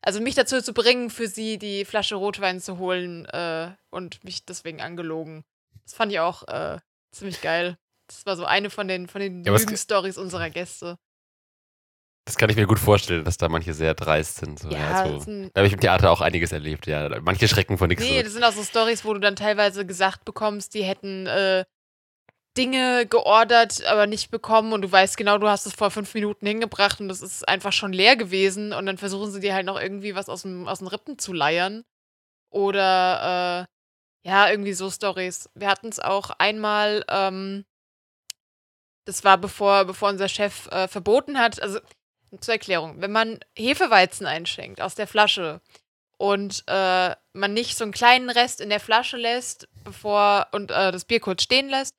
also mich dazu zu bringen, für sie die Flasche Rotwein zu holen äh, und mich deswegen angelogen. Das fand ich auch äh, ziemlich geil. Das war so eine von den, von den Ja, Lügen-Stories unserer Gäste. Das kann ich mir gut vorstellen, dass da manche sehr dreist sind. So, ja, das so. sind, Da habe ich im Theater auch einiges erlebt, ja. Manche schrecken vor nichts nee, zurück. das sind auch so Stories, wo du dann teilweise gesagt bekommst, die hätten äh, Dinge geordert, aber nicht bekommen und du weißt genau, du hast es vor fünf Minuten hingebracht und das ist einfach schon leer gewesen und dann versuchen sie dir halt noch irgendwie was aus, dem, aus den Rippen zu leiern. Oder äh, ja, irgendwie so Stories. Wir hatten es auch einmal, ähm, das war bevor, bevor unser Chef äh, verboten hat, also zur Erklärung, wenn man Hefeweizen einschenkt aus der Flasche und äh, man nicht so einen kleinen Rest in der Flasche lässt, bevor und äh, das Bier kurz stehen lässt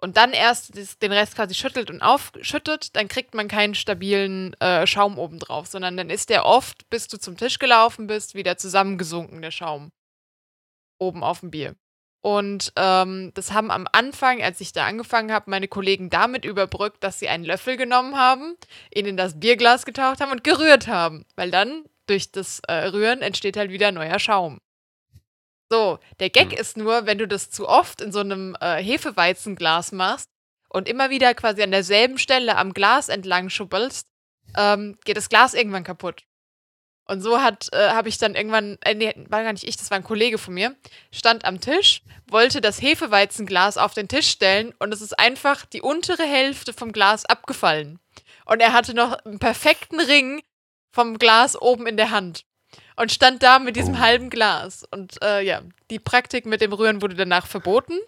und dann erst den Rest quasi schüttelt und aufschüttet, dann kriegt man keinen stabilen äh, Schaum oben drauf, sondern dann ist der oft, bis du zum Tisch gelaufen bist, wieder zusammengesunken, der Schaum. Oben auf dem Bier. Und ähm, das haben am Anfang, als ich da angefangen habe, meine Kollegen damit überbrückt, dass sie einen Löffel genommen haben, ihn in das Bierglas getaucht haben und gerührt haben. Weil dann durch das äh, Rühren entsteht halt wieder neuer Schaum. So, der Gag Hm. ist nur, wenn du das zu oft in so einem äh, Hefeweizenglas machst und immer wieder quasi an derselben Stelle am Glas entlang schubbelst, ähm, geht das Glas irgendwann kaputt. Und so hat, äh, habe ich dann irgendwann, äh, nee, war gar nicht ich, das war ein Kollege von mir, stand am Tisch, wollte das Hefeweizenglas auf den Tisch stellen und es ist einfach die untere Hälfte vom Glas abgefallen. Und er hatte noch einen perfekten Ring vom Glas oben in der Hand. Und stand da mit diesem Oh. halben Glas. Und äh, ja, die Praktik mit dem Rühren wurde danach verboten.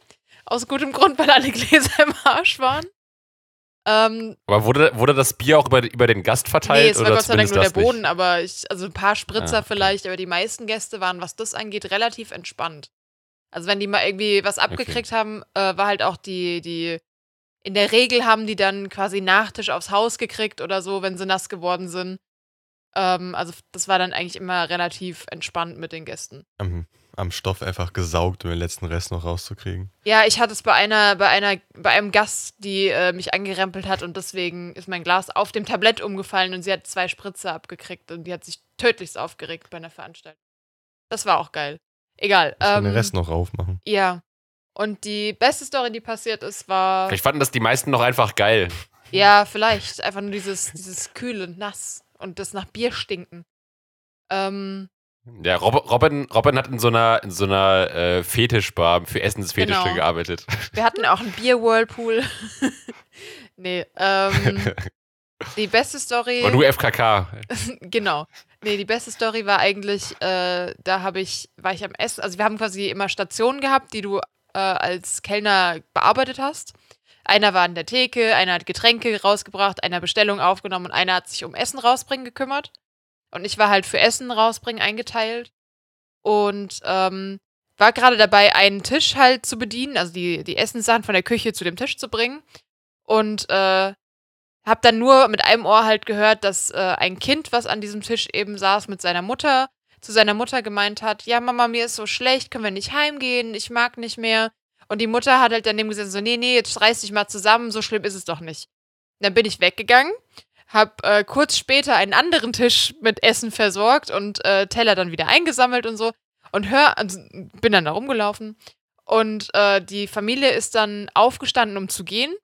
Aus gutem Grund, weil alle Gläser im Arsch waren. Ähm, Aber wurde, wurde das Bier auch über, über den Gast verteilt? nee, es war oder Gott sei Dank nur der das nicht? Boden, aber ich, also ein paar Spritzer Ah, okay. vielleicht, aber die meisten Gäste waren, was das angeht, relativ entspannt. Also wenn die mal irgendwie was abgekriegt haben, äh, war halt auch die, die, in der Regel haben die dann quasi Nachtisch aufs Haus gekriegt oder so, wenn sie nass geworden sind. Ähm, also das war dann eigentlich immer relativ entspannt mit den Gästen. Am, am Stoff einfach gesaugt, um den letzten Rest noch rauszukriegen. Ja, ich hatte es bei einer, bei einer, bei einem Gast, die äh, mich angerempelt hat und deswegen ist mein Glas auf dem Tablett umgefallen und sie hat zwei Spritze abgekriegt und die hat sich tödlichst aufgeregt bei einer Veranstaltung. Das war auch geil. Egal. Ich ähm, den Rest noch raufmachen. ja. Und die beste Story, die passiert ist, war. Vielleicht fanden das die meisten noch einfach geil. Ja, vielleicht. Einfach nur dieses, dieses kühle, nass und das nach Bier stinken. Ähm, Ja, Rob, Robin, Robin hat in so einer, in so einer äh, Fetischbar für Essensfetische Genau. gearbeitet. wir hatten auch einen Bier-Whirlpool. nee, ähm, die beste Story. Und du FKK. genau. Nee, die beste Story war eigentlich, äh, da habe ich, war ich am Essen, also wir haben quasi immer Stationen gehabt, die du äh, als Kellner bearbeitet hast. Einer war an der Theke, einer hat Getränke rausgebracht, einer Bestellung aufgenommen und einer hat sich um Essen rausbringen gekümmert. Und ich war halt für Essen rausbringen eingeteilt. Und ähm, war gerade dabei, einen Tisch halt zu bedienen, also die, die Essenssachen von der Küche zu dem Tisch zu bringen. Und äh, hab dann nur mit einem Ohr halt gehört, dass äh, ein Kind, was an diesem Tisch eben saß, mit seiner Mutter, zu seiner Mutter gemeint hat, ja, Mama, mir ist so schlecht, können wir nicht heimgehen, ich mag nicht mehr. Und die Mutter hat halt daneben gesagt, so, nee, nee, jetzt reiß dich mal zusammen, so schlimm ist es doch nicht. Dann bin ich weggegangen, hab äh, kurz später einen anderen Tisch mit Essen versorgt und äh, Teller dann wieder eingesammelt und so. und hör, also bin dann da rumgelaufen und äh, die Familie ist dann aufgestanden, um zu gehen.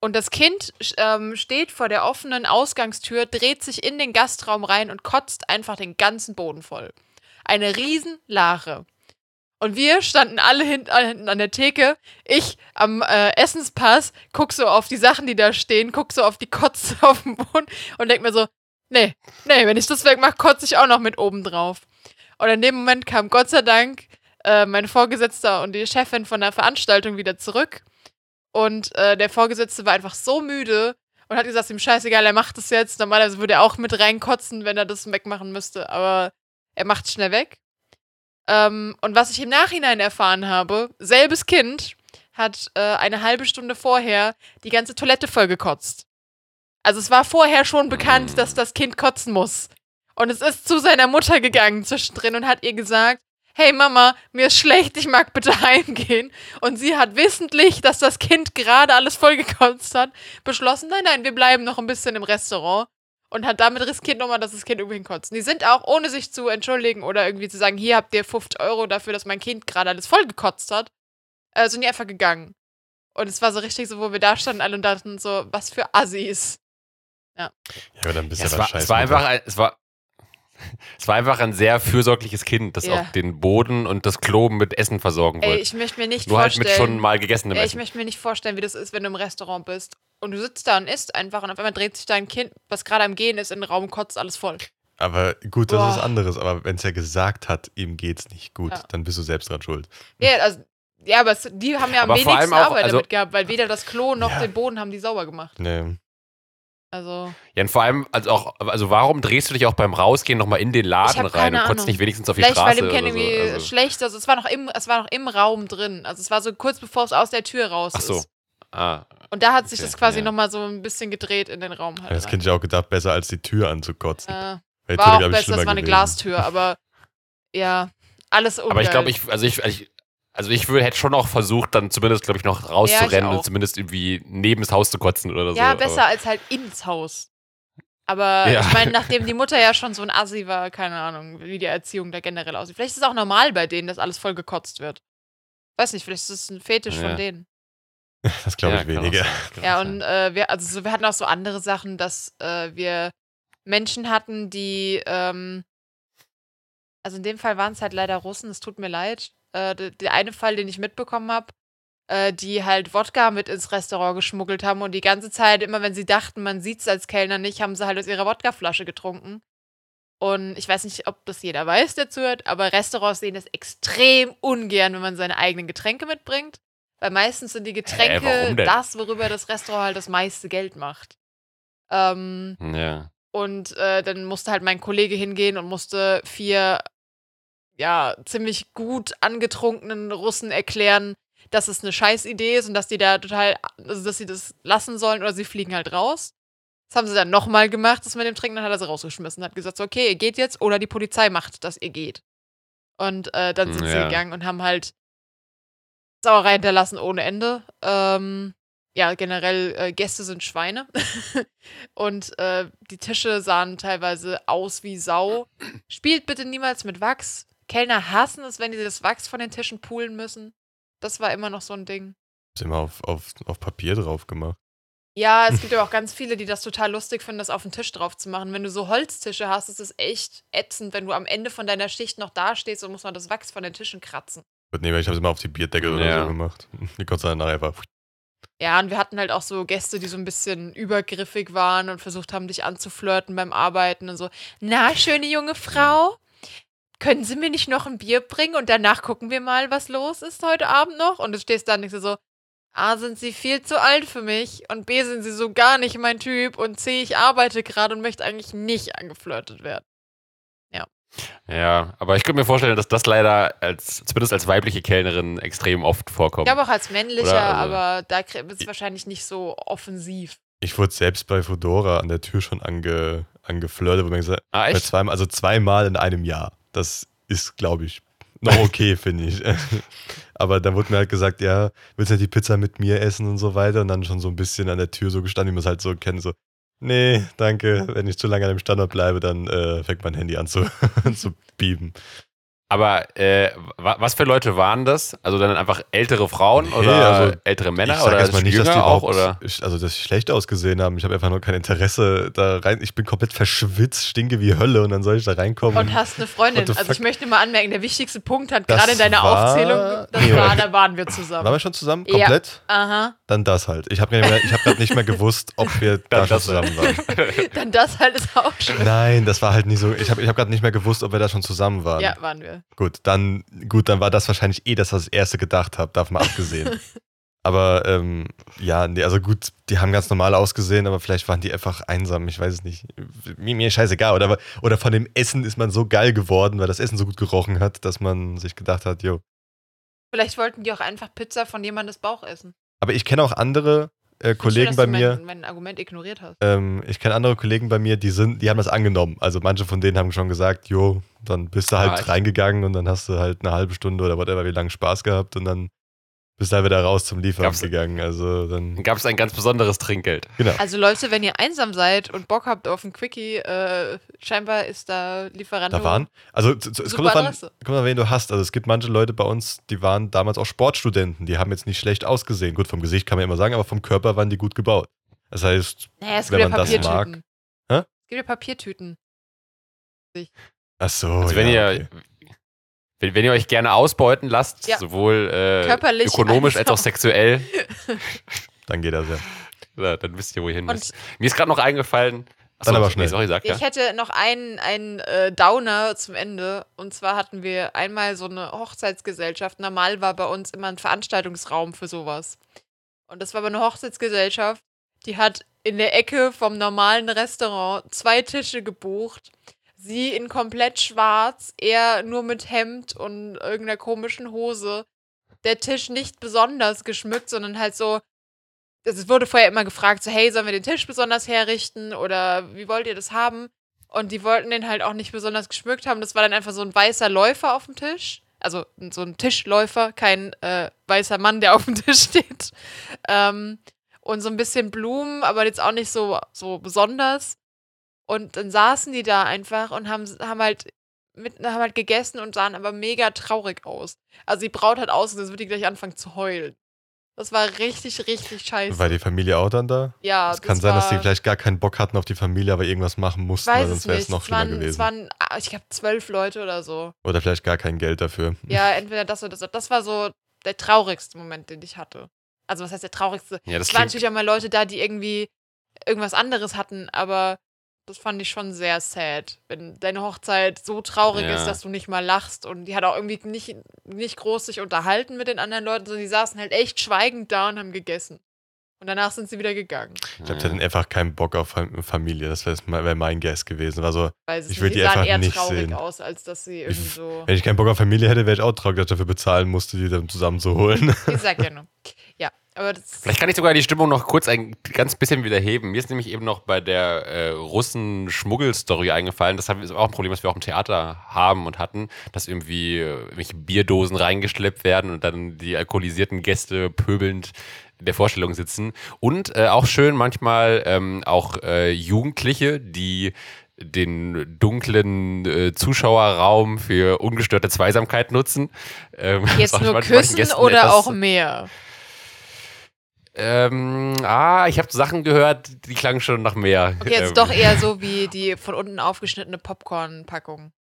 Und das Kind ähm, steht vor der offenen Ausgangstür, dreht sich in den Gastraum rein und kotzt einfach den ganzen Boden voll. Eine Riesenlache. Und wir standen alle hinten, hinten an der Theke. Ich am äh, Essenspass guck so auf die Sachen, die da stehen, guck so auf die Kotze auf dem Boden und denk mir so, nee, nee, wenn ich das wegmache, kotze ich auch noch mit oben drauf. Und in dem Moment kam Gott sei Dank äh, mein Vorgesetzter und die Chefin von der Veranstaltung wieder zurück. Und äh, der Vorgesetzte war einfach so müde und hat gesagt, ihm scheißegal, er macht das jetzt. Normalerweise würde er auch mit reinkotzen, wenn er das wegmachen müsste, aber er macht es schnell weg. Ähm, und was ich im Nachhinein erfahren habe, selbes Kind hat äh, eine halbe Stunde vorher die ganze Toilette vollgekotzt. Also es war vorher schon bekannt, dass das Kind kotzen muss. Und es ist zu seiner Mutter gegangen zwischendrin und hat ihr gesagt, hey Mama, mir ist schlecht, ich mag bitte heimgehen. Und sie hat wissentlich, dass das Kind gerade alles vollgekotzt hat, beschlossen, nein, nein, wir bleiben noch ein bisschen im Restaurant. Und hat damit riskiert nochmal, dass das Kind irgendwie hinkotzt. Die sind auch, ohne sich zu entschuldigen oder irgendwie zu sagen, hier habt ihr 50 Euro dafür, dass mein Kind gerade alles vollgekotzt hat, äh, sind die einfach gegangen. Und es war so richtig so, wo wir da standen alle und dachten so, was für Assis. Ja, aber dann bist Ja, du es, war, scheiße. es war einfach ein, es war, es war einfach ein sehr fürsorgliches Kind, das Ja. auch den Boden und das Klo mit Essen versorgen Ey, wollte. ich möchte mir nicht Nur halt vorstellen. mit schon mal gegessenem Ey, ich Essen. möchte mir nicht vorstellen, wie das ist, wenn du im Restaurant bist und du sitzt da und isst einfach und auf einmal dreht sich dein Kind, was gerade am Gehen ist, in den Raum kotzt alles voll. Aber gut, das ist Boah. anderes. Aber wenn es ja gesagt hat, ihm geht's nicht gut, Ja. dann bist du selbst dran schuld. Ja, also, ja aber es, die haben ja am Aber wenigsten auch, Arbeit also- damit gehabt, weil weder das Klo noch Ja. den Boden haben die sauber gemacht. Nee. Also, Ja, und vor allem, also auch, also warum drehst du dich auch beim Rausgehen nochmal in den Laden rein und kotzt nicht wenigstens auf die vielleicht weil Straße dem Kind oder so? irgendwie Also, schlecht, also es war noch im, es war noch im Raum drin. Also es war so kurz bevor es aus der Tür raus ach so. ist. Ah, Und da hat sich Okay, das quasi ja. nochmal so ein bisschen gedreht in den Raum. Halt Das rein. Kind ich auch gedacht, besser als die Tür anzukotzen. die war Tür, auch besser, das war eine gewesen. Glastür, aber ja, alles ungeil. aber ich glaube, ich, also ich, ich also ich würde, hätte schon auch versucht, dann zumindest, glaube ich, noch rauszurennen auch. und zumindest irgendwie neben das Haus zu kotzen oder so. Ja, besser Aber, als halt ins Haus. Aber Ja. ich meine, nachdem die Mutter ja schon so ein Assi war, keine Ahnung, wie die Erziehung da generell aussieht. Vielleicht ist es auch normal bei denen, dass alles voll gekotzt wird. Weiß nicht, vielleicht ist es ein Fetisch Ja. von denen. Das glaube ja, ich weniger. Ja, und äh, wir, also so, wir hatten auch so andere Sachen, dass äh, wir Menschen hatten, die, ähm, also in dem Fall waren es halt leider Russen, es tut mir leid. Äh, der, der eine Fall, den ich mitbekommen habe, äh, die halt Wodka mit ins Restaurant geschmuggelt haben und die ganze Zeit, immer wenn sie dachten, man sieht es als Kellner nicht, haben sie halt aus ihrer Wodkaflasche getrunken. Und ich weiß nicht, ob das jeder weiß, der zuhört, aber Restaurants sehen das extrem ungern, wenn man seine eigenen Getränke mitbringt. Weil meistens sind die Getränke denn? das, worüber das Restaurant halt das meiste Geld macht. Ähm, Ja. und äh, dann musste halt mein Kollege hingehen und musste vier, ja, ziemlich gut angetrunkenen Russen erklären, dass es eine Scheißidee ist und dass die da total, also dass sie das lassen sollen oder sie fliegen halt raus. Das haben sie dann nochmal gemacht, das mit dem Trinken, dann hat er sie rausgeschmissen, hat gesagt, so, okay, ihr geht jetzt oder die Polizei macht, dass ihr geht. Und äh, dann sind sie Ja. gegangen und haben halt Sauerei hinterlassen ohne Ende. Ähm, ja, generell, äh, Gäste sind Schweine. und äh, die Tische sahen teilweise aus wie Sau. Spielt bitte niemals mit Wachs. Kellner hassen es, wenn die das Wachs von den Tischen poolen müssen. Das war immer noch so ein Ding. Ist immer auf, auf, auf Papier drauf gemacht. Ja, es gibt aber auch ganz viele, die das total lustig finden, das auf den Tisch drauf zu machen. Wenn du so Holztische hast, ist es echt ätzend, wenn du am Ende von deiner Schicht noch dastehst und musst noch das Wachs von den Tischen kratzen. Gut, nee, ich habe es immer auf die Bierdeckel oder Ja. so gemacht. Die konntest du dann nachher einfach. Ja, und wir hatten halt auch so Gäste, die so ein bisschen übergriffig waren und versucht haben, dich anzuflirten beim Arbeiten und so. Na, schöne junge Frau, können Sie mir nicht noch ein Bier bringen und danach gucken wir mal, was los ist heute Abend noch? Und du stehst da und denkst so, A, sind Sie viel zu alt für mich und B, sind Sie so gar nicht mein Typ und C, ich arbeite gerade und möchte eigentlich nicht angeflirtet werden. Ja, aber ich könnte mir vorstellen, dass das leider als, zumindest als weibliche Kellnerin extrem oft vorkommt. Ich glaube auch als männlicher, also- aber da ist es wahrscheinlich nicht so offensiv. Ich wurde selbst bei Fedora an der Tür schon ange, angeflirtet, wo man gesagt ah, echt? zweimal, also zweimal in einem Jahr. Das ist, glaube ich, noch okay, finde ich. Aber dann wurde mir halt gesagt, ja, willst du nicht die Pizza mit mir essen und so weiter? Und dann schon so ein bisschen an der Tür so gestanden, wie man es halt so kennt, so, nee, danke, wenn ich zu lange an dem Standort bleibe, dann äh, fängt mein Handy an zu, zu bieben. Aber äh, wa- was für Leute waren das? Also dann einfach ältere Frauen Nee, oder also ältere Männer ich sag oder erstmal nicht, dass die jünger auch? Oder? also dass sie schlecht ausgesehen haben. Ich habe einfach nur kein Interesse da rein. Ich bin komplett verschwitzt, stinke wie Hölle und dann soll ich da reinkommen. Und hast eine Freundin. Also ich fuck? möchte mal anmerken, der wichtigste Punkt hat gerade in deiner war- Aufzählung, das Nee. war, da waren wir Waren zusammen. wir schon zusammen? Ja. Komplett? Aha. Dann das halt. Ich habe hab gerade nicht mehr gewusst, ob wir da schon zusammen waren. Dann das halt ist auch schön. Nein, das war halt nicht so. Ich habe ich hab gerade nicht mehr gewusst, ob wir da schon zusammen waren. Ja, waren wir. Gut, dann, gut, dann war das wahrscheinlich eh das, was ich das erste gedacht habe, davon abgesehen. aber ähm, ja, nee, also gut, die haben ganz normal ausgesehen, aber vielleicht waren die einfach einsam, ich weiß es nicht. Mir, mir scheißegal. Oder, oder von dem Essen ist man so geil geworden, weil das Essen so gut gerochen hat, dass man sich gedacht hat, jo. Vielleicht wollten die auch einfach Pizza von jemandes Bauch essen. Aber ich kenne auch andere äh, Kollegen Schön, dass bei du mir. Mein, mein Argument ignoriert hast. Ähm, ich kenne andere Kollegen bei mir, die sind, die haben das angenommen. Also manche von denen haben schon gesagt, jo, dann bist du halt Ah, reingegangen und dann hast du halt eine halbe Stunde oder whatever, wie lange Spaß gehabt und dann bist halt wieder raus zum Liefern Gab's- gegangen. Also dann, gab es ein ganz besonderes Trinkgeld. genau. Also Leute, wenn ihr einsam seid und Bock habt auf ein Quickie, äh, scheinbar ist da Lieferando. Da waren, also es kommt Adresse. kommt davon, wen du hast. Also es gibt manche Leute bei uns, die waren damals auch Sportstudenten, die haben jetzt nicht schlecht ausgesehen. Gut, vom Gesicht kann man immer sagen, aber vom Körper waren die gut gebaut. Das heißt, Naja, es wenn gibt ja man das Papiertüten. mag. Hä? Es gibt ja Papiertüten. ach so. Also wenn ja, ihr okay. Wenn, wenn ihr euch gerne ausbeuten lasst, Ja. sowohl äh, Körperlich ökonomisch als auch sexuell, dann geht das ja. ja, dann wisst ihr, wohin Und müsst. Mir ist gerade noch eingefallen. Dann aber schnell. Sorry, sag ja. Ich hätte noch einen, einen äh, Downer zum Ende. Und zwar hatten wir einmal so eine Hochzeitsgesellschaft. Normal war bei uns immer ein Veranstaltungsraum für sowas. Und das war aber eine Hochzeitsgesellschaft, die hat in der Ecke vom normalen Restaurant zwei Tische gebucht. Sie in komplett schwarz, er nur mit Hemd und irgendeiner komischen Hose. Der Tisch nicht besonders geschmückt, sondern halt so, es wurde vorher immer gefragt, so, hey, sollen wir den Tisch besonders herrichten oder wie wollt ihr das haben? Und die wollten den halt auch nicht besonders geschmückt haben. Das war dann einfach so ein weißer Läufer auf dem Tisch. Also so ein Tischläufer, kein äh, weißer Mann, der auf dem Tisch steht. Ähm, und so ein bisschen Blumen, aber jetzt auch nicht so, so besonders. Und dann saßen die da einfach und haben, haben halt mit, haben halt gegessen und sahen aber mega traurig aus. Also die Braut hat ausgesehen, als würde die gleich anfangen zu heulen. Das war richtig, richtig scheiße. War die Familie auch dann da? ja, Es kann sein, dass die vielleicht gar keinen Bock hatten auf die Familie, aber irgendwas machen mussten, weil weiß sonst wäre es noch schlimmer waren, gewesen. Es waren, ah, ich glaube, zwölf Leute oder so. Oder vielleicht gar kein Geld dafür. Ja, entweder das oder das. Das war so der traurigste Moment, den ich hatte. Also, was heißt der traurigste? Ja, das Es waren natürlich auch mal Leute da, die irgendwie irgendwas anderes hatten, aber das fand ich schon sehr sad. Wenn deine Hochzeit so traurig Ja. ist, dass du nicht mal lachst und die hat auch irgendwie nicht, nicht groß sich unterhalten mit den anderen Leuten, sondern die saßen halt echt schweigend da und haben gegessen. Und danach sind sie wieder gegangen. Ich glaube, die hatten einfach keinen Bock auf Fam- Familie. Das wäre wär mein Guess gewesen. War so, Weiß es Ich nicht. würd die die einfach eher nicht traurig sehen. aus, als dass sie irgendwie so. wenn ich keinen Bock auf Familie hätte, wäre ich auch traurig, dass ich dafür bezahlen musste, die dann zusammenzuholen. Ich sag ja nur. Ja. Vielleicht kann ich sogar die Stimmung noch kurz ein ganz bisschen wieder heben. Mir ist nämlich eben noch bei der äh, Russen-Schmuggel-Story eingefallen. Das ist auch ein Problem, was wir auch im Theater haben und hatten, dass irgendwie äh, irgendwelche Bierdosen reingeschleppt werden und dann die alkoholisierten Gäste pöbelnd in der Vorstellung sitzen. Und äh, auch schön manchmal ähm, auch äh, Jugendliche, die den dunklen äh, Zuschauerraum für ungestörte Zweisamkeit nutzen. Ähm, Jetzt nur küssen oder etwas- auch mehr? Ähm, ah, ich habe Sachen gehört, die klangen schon nach mehr. Okay, jetzt ähm, doch eher so wie die von unten aufgeschnittene Popcorn-Packung.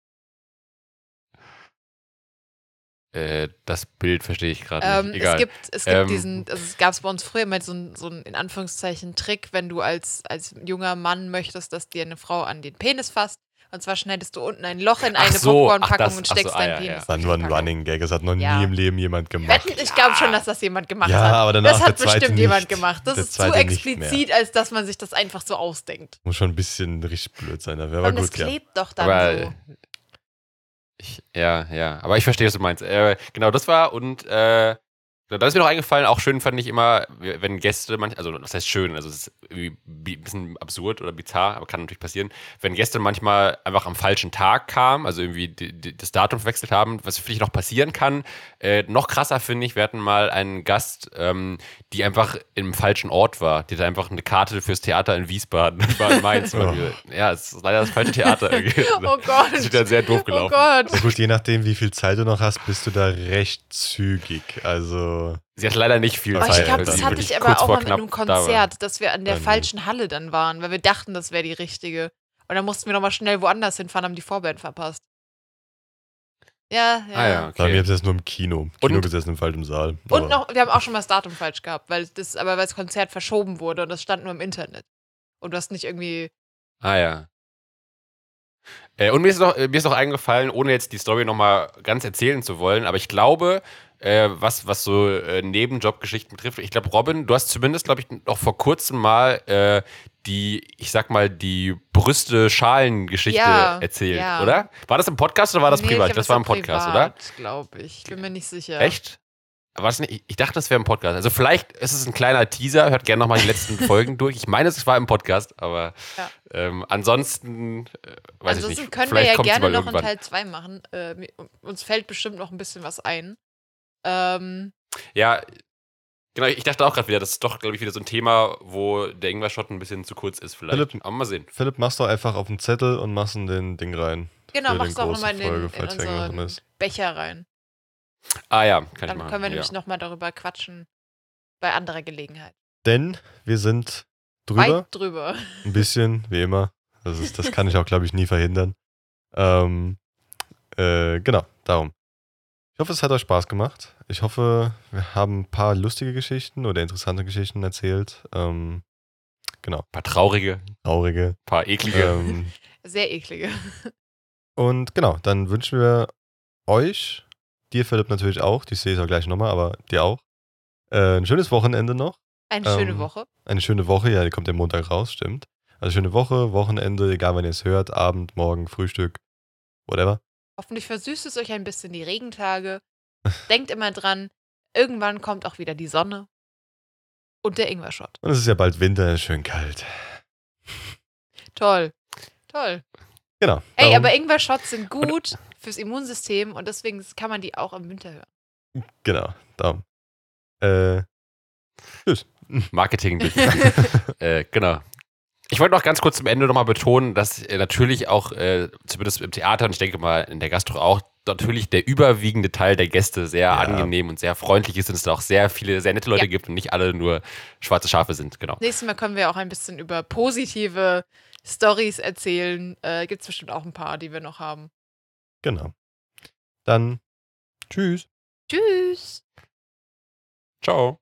Äh, das Bild verstehe ich gerade Ähm, nicht. es Egal. gibt, es gibt Ähm, diesen, also es gab es bei uns früher immer so einen, so einen, in Anführungszeichen, Trick, wenn du als, als junger Mann möchtest, dass dir eine Frau an den Penis fasst. Und zwar schneidest du unten ein Loch in eine so, Popcorn-Packung und ach so, steckst ah, deinen ja, Penis. ja. Das war nur ein. Running Gag. Das hat noch Ja. nie im Leben jemand gemacht. Ich glaube schon, dass das jemand gemacht Ja, hat. aber danach das hat bestimmt jemand nicht. gemacht. Das Der ist zu explizit, als dass man sich das einfach so ausdenkt. Muss schon ein bisschen richtig blöd sein. Aber Und es gut, ja. klebt doch dann aber so. ich, ja, ja. Aber ich verstehe, was du meinst. Äh, genau, das war und äh, Da ist mir noch eingefallen, auch schön fand ich immer, wenn Gäste, manch, also das heißt schön, also es ist irgendwie ein bisschen absurd oder bizarr, aber kann natürlich passieren, wenn Gäste manchmal einfach am falschen Tag kamen, also irgendwie die, die, das Datum verwechselt haben, was vielleicht noch passieren kann. Äh, noch krasser finde ich, wir hatten mal einen Gast, ähm, die einfach im falschen Ort war. Die hatte einfach eine Karte fürs Theater in Wiesbaden, war in Mainz. oh. Ja, es ist leider das falsche Theater. oh Gott. Das ist wieder sehr doof gelaufen. Oh Gott. Ja, gut, je nachdem, wie viel Zeit du noch hast, bist du da recht zügig. Also. Sie hat leider nicht viel oh, Zeit. Ich glaube, das hatte ich aber auch mal mit einem Konzert, da dass wir an der ähm, falschen Halle dann waren, weil wir dachten, das wäre die richtige. Und dann mussten wir nochmal schnell woanders hinfahren, haben die Vorband verpasst. Ja, ja. Ah, ja okay. Bei mir habt das nur im Kino. Im Kino und, gesessen im falschen Saal. Und noch, wir haben auch schon mal das Datum falsch gehabt, weil das, aber weil das Konzert verschoben wurde und das stand nur im Internet. Und du hast nicht irgendwie. Ah ja. Äh, und mir ist, noch, mir ist noch eingefallen, ohne jetzt die Story nochmal ganz erzählen zu wollen, aber ich glaube, äh, was, was so äh, Nebenjobgeschichten betrifft. Ich glaube, Robin, du hast zumindest, glaube ich, noch vor kurzem mal äh, die, ich sag mal, die Brüste-Schalen-Geschichte ja, erzählt, ja. oder? War das im Podcast oder war das nee, privat? Glaub, das war im Podcast, privat, oder? glaube ich. Ich bin mir nicht sicher. Echt? Nicht, ich dachte, das wäre im Podcast. Also vielleicht ist es ein kleiner Teaser, hört gerne nochmal die letzten Folgen durch. Ich meine, es war im Podcast, aber ja. ähm, ansonsten äh, weiß ansonsten ich nicht. können vielleicht wir ja gerne noch einen Teil 2 machen. Äh, uns fällt bestimmt noch ein bisschen was ein. Ähm, ja, genau, ich dachte auch gerade wieder, das ist doch, glaube ich, wieder so ein Thema, wo der Ingwer-Shot ein bisschen zu kurz ist vielleicht. Philipp, Aber mal sehen. Philipp, machst du einfach auf den Zettel und machst in den Ding rein. Genau, machst du auch nochmal in, den, in Folge, falls irgendwas unseren ist. Becher rein. Ah ja, kann ich Dann machen. können wir ja. nämlich nochmal darüber quatschen. Bei anderer Gelegenheit. Denn wir sind drüber. Weit drüber. Ein bisschen, wie immer. Das, ist, das kann ich auch, glaube ich, nie verhindern. Ähm, äh, genau, darum. Ich hoffe, es hat euch Spaß gemacht. Ich hoffe, wir haben ein paar lustige Geschichten oder interessante Geschichten erzählt. Ähm, genau. Ein paar traurige, Traurige. ein paar eklige. Ähm, Sehr eklige. und genau, dann wünschen wir euch, dir Philipp natürlich auch, die sehe ich auch gleich nochmal, aber dir auch, äh, ein schönes Wochenende noch. Eine schöne Ähm, Woche. Eine schöne Woche, ja, die kommt ja Montag raus, stimmt. Also schöne Woche, Wochenende, egal wann ihr es hört, Abend, Morgen, Frühstück, whatever. Hoffentlich versüßt es euch ein bisschen die Regentage. Denkt immer dran, irgendwann kommt auch wieder die Sonne. Und der Ingwer-Shot. Und es ist ja bald Winter, schön kalt. Toll. Toll. Genau. Ey, aber Ingwer-Shots sind gut fürs Immunsystem und deswegen kann man die auch im Winter hören. Genau, darum. Äh, tschüss. Marketing. äh, genau. Ich wollte noch ganz kurz zum Ende nochmal betonen, dass äh, natürlich auch, äh, zumindest im Theater und ich denke mal in der Gastro auch, natürlich der überwiegende Teil der Gäste sehr Ja. angenehm und sehr freundlich ist und es da auch sehr viele, sehr nette Leute Ja. gibt und nicht alle nur schwarze Schafe sind. Genau. Nächstes Mal können wir auch ein bisschen über positive Stories erzählen. Äh, Gibt es bestimmt auch ein paar, die wir noch haben. Genau. Dann tschüss. Tschüss. Ciao.